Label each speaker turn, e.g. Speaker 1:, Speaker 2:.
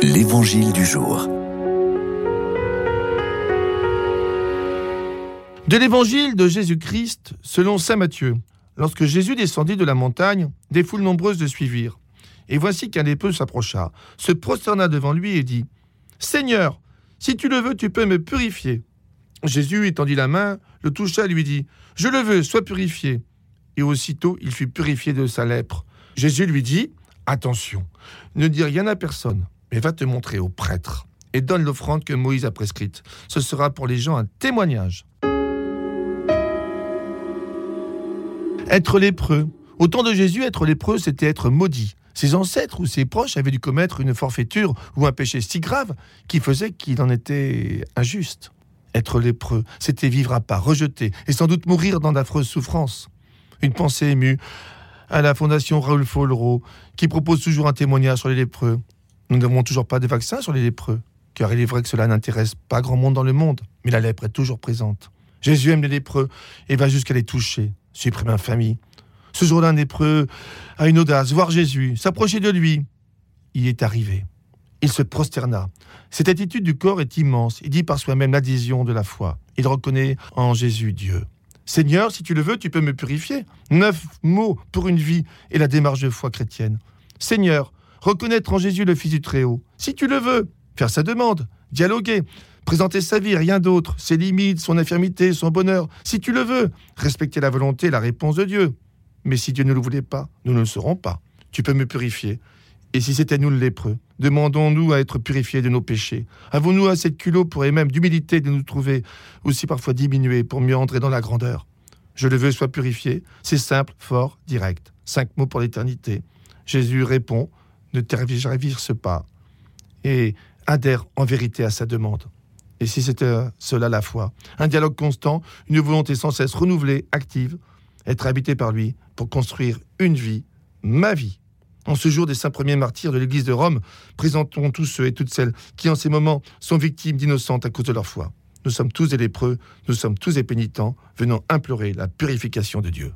Speaker 1: L'Évangile du jour.
Speaker 2: De l'Évangile de Jésus-Christ selon Saint Matthieu. Lorsque Jésus descendit de la montagne, des foules nombreuses le suivirent. Et voici qu'un lépreux s'approcha, se prosterna devant lui et dit Seigneur, si tu le veux, tu peux me purifier. Jésus étendit la main, le toucha et lui dit Je le veux, sois purifié. Et aussitôt il fut purifié de sa lèpre. Jésus lui dit Attention, ne dis rien à personne mais va te montrer au prêtre et donne l'offrande que Moïse a prescrite. Ce sera pour les gens un témoignage. Être lépreux. Au temps de Jésus, être lépreux, c'était être maudit. Ses ancêtres ou ses proches avaient dû commettre une forfaiture ou un péché si grave qui faisait qu'il en était injuste. Être lépreux, c'était vivre à part, rejeté, et sans doute mourir dans d'affreuses souffrances. Une pensée émue à la fondation Raoul Follereau, qui propose toujours un témoignage sur les lépreux. Nous n'avons toujours pas de vaccin sur les lépreux, car il est vrai que cela n'intéresse pas grand monde dans le monde, mais la lèpre est toujours présente. Jésus aime les lépreux et va jusqu'à les toucher, supprime infamie. Ce jour-là, un lépreux a une audace, voir Jésus, s'approcher de lui. Il est arrivé. Il se prosterna. Cette attitude du corps est immense. Il dit par soi-même l'adhésion de la foi. Il reconnaît en Jésus Dieu. Seigneur, si tu le veux, tu peux me purifier. Neuf mots pour une vie et la démarche de foi chrétienne. Seigneur, reconnaître en Jésus le Fils du Très-Haut, si tu le veux, faire sa demande, dialoguer, présenter sa vie, rien d'autre, ses limites, son infirmité, son bonheur, si tu le veux, respecter la volonté la réponse de Dieu. Mais si Dieu ne le voulait pas, nous ne le serons pas. Tu peux me purifier. Et si c'était nous le lépreux, demandons-nous à être purifiés de nos péchés. Avons-nous assez de culot pour et même d'humilité de nous trouver aussi parfois diminués pour mieux entrer dans la grandeur? Je le veux, sois purifié. C'est simple, fort, direct. Cinq mots pour l'éternité. Jésus répond ne tergiverse pas et adhère en vérité à sa demande. Et si c'était cela la foi, un dialogue constant, une volonté sans cesse renouvelée, active, être habité par lui pour construire une vie, ma vie. En ce jour des saints premiers martyrs de l'Église de Rome, présentons tous ceux et toutes celles qui en ces moments sont victimes d'innocentes à cause de leur foi. Nous sommes tous des lépreux, nous sommes tous des pénitents, venant implorer la purification de Dieu.